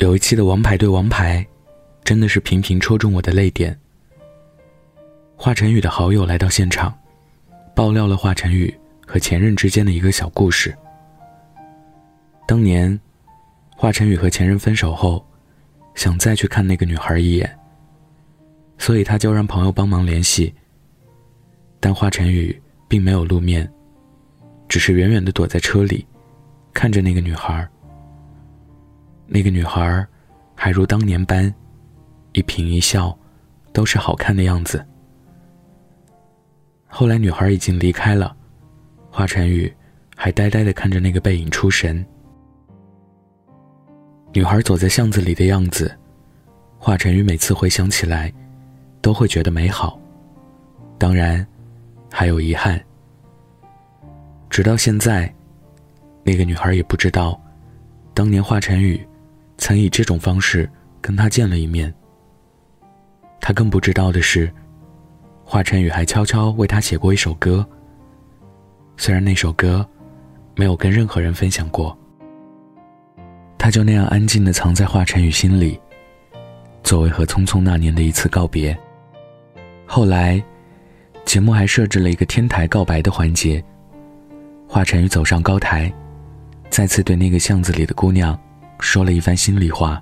有一期的《王牌对王牌》，真的是频频戳中我的泪点。华晨宇的好友来到现场，爆料了华晨宇和前任之间的一个小故事。当年，华晨宇和前任分手后，想再去看那个女孩一眼，所以他就让朋友帮忙联系。但华晨宇并没有露面，只是远远的躲在车里，看着那个女孩。那个女孩，还如当年般，一颦一笑，都是好看的样子。后来女孩已经离开了，华晨宇还呆呆的看着那个背影出神。女孩走在巷子里的样子，华晨宇每次回想起来，都会觉得美好。当然，还有遗憾。直到现在，那个女孩也不知道，当年华晨宇。曾以这种方式跟他见了一面。他更不知道的是，华晨宇还悄悄为他写过一首歌。虽然那首歌没有跟任何人分享过，他就那样安静的藏在华晨宇心里，作为和匆匆那年的一次告别。后来，节目还设置了一个天台告白的环节。华晨宇走上高台，再次对那个巷子里的姑娘。说了一番心里话。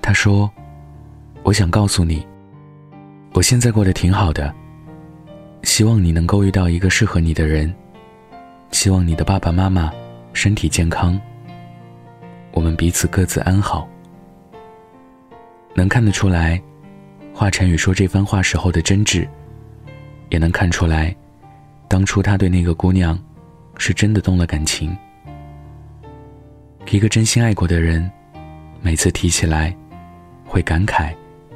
他说：“我想告诉你，我现在过得挺好的。希望你能够遇到一个适合你的人。希望你的爸爸妈妈身体健康。我们彼此各自安好。”能看得出来，华晨宇说这番话时候的真挚，也能看出来，当初他对那个姑娘，是真的动了感情。一个真心爱过的人，每次提起来，会感慨，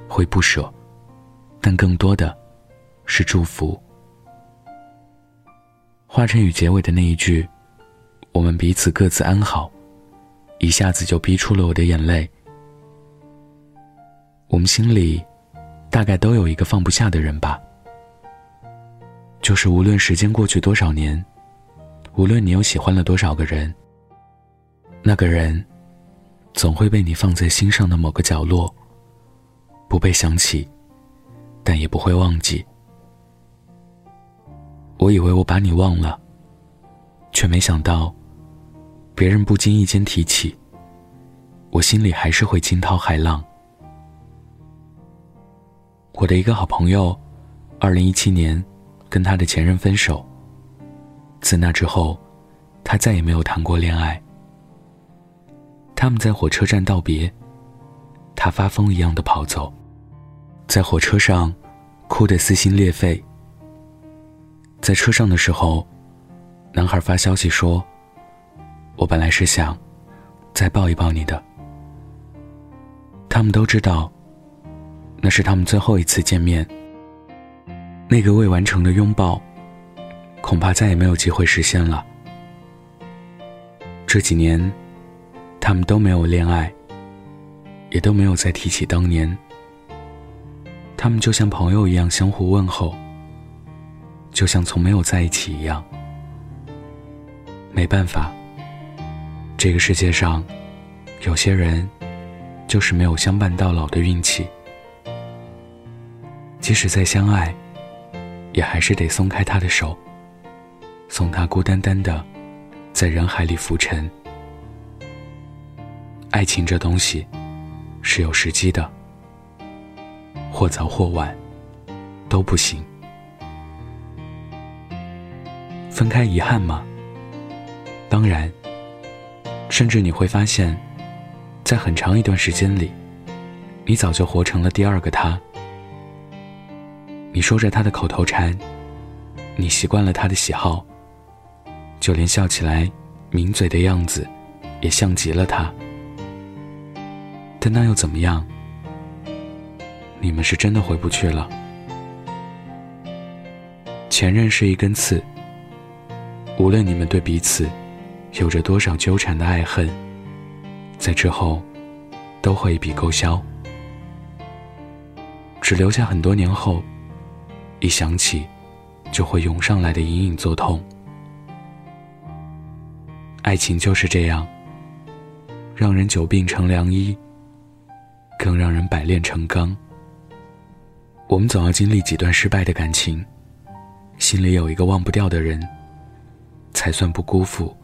会不舍，但更多的，是祝福。华晨宇结尾的那一句“我们彼此各自安好”，一下子就逼出了我的眼泪。我们心里，大概都有一个放不下的人吧。就是无论时间过去多少年，无论你又喜欢了多少个人。那个人，总会被你放在心上的某个角落，不被想起，但也不会忘记。我以为我把你忘了，却没想到，别人不经意间提起，我心里还是会惊涛骇浪。我的一个好朋友，二零一七年跟他的前任分手，自那之后，他再也没有谈过恋爱。他们在火车站道别，他发疯一样的跑走，在火车上哭得撕心裂肺。在车上的时候，男孩发消息说：“我本来是想再抱一抱你的。”他们都知道，那是他们最后一次见面。那个未完成的拥抱，恐怕再也没有机会实现了。这几年。他们都没有恋爱，也都没有再提起当年。他们就像朋友一样相互问候，就像从没有在一起一样。没办法，这个世界上，有些人就是没有相伴到老的运气。即使再相爱，也还是得松开他的手，送他孤单单的在人海里浮沉。爱情这东西是有时机的，或早或晚都不行。分开遗憾吗？当然。甚至你会发现，在很长一段时间里，你早就活成了第二个他。你说着他的口头禅，你习惯了他的喜好，就连笑起来抿嘴的样子，也像极了他。但那又怎么样？你们是真的回不去了。前任是一根刺，无论你们对彼此有着多少纠缠的爱恨，在之后都会一笔勾销，只留下很多年后一想起就会涌上来的隐隐作痛。爱情就是这样，让人久病成良医，更让人百炼成钢。我们总要经历几段失败的感情，心里有一个忘不掉的人，才算不辜负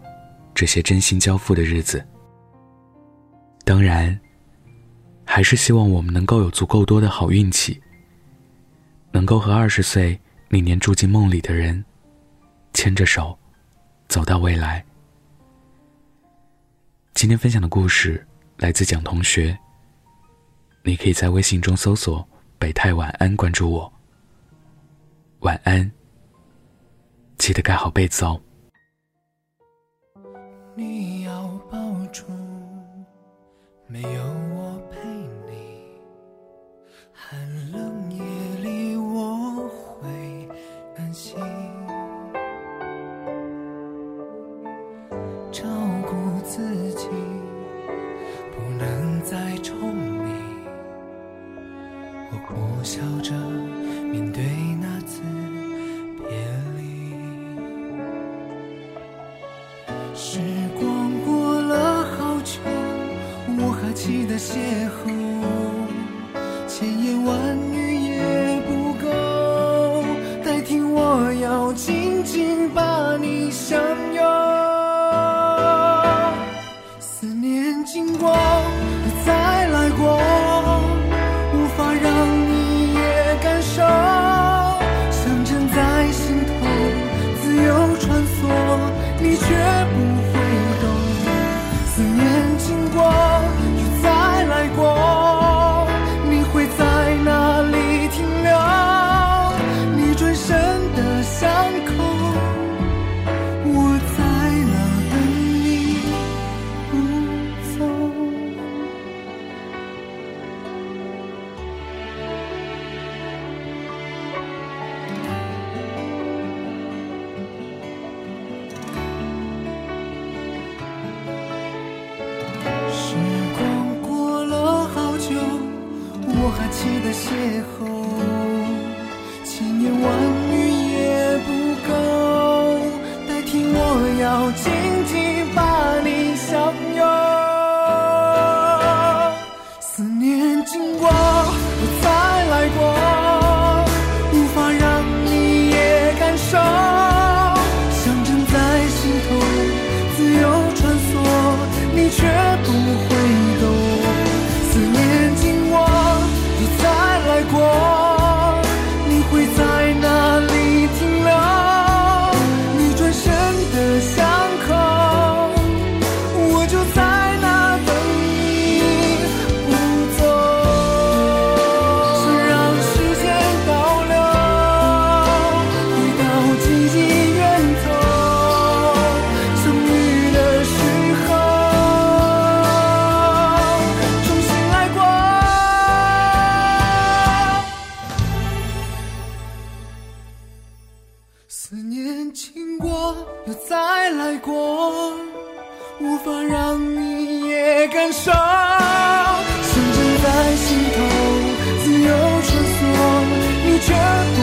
这些真心交付的日子。当然，还是希望我们能够有足够多的好运气，能够和二十岁那年住进梦里的人牵着手，走到未来。今天分享的故事来自蒋同学。你可以在微信中搜索。北太晚安，关注我。晚安，记得盖好被子哦。你要抱住，没有着面对那次别离，时光过了好久，我还记得邂逅，千言万语也不够，代替我要紧紧把你相拥。思念经过，再来过。期的邂逅，千言万语也不够，代替我要紧紧把你相拥。思念经过，我又再来过，无法让你也感受，风筝在心头自由穿梭，你却。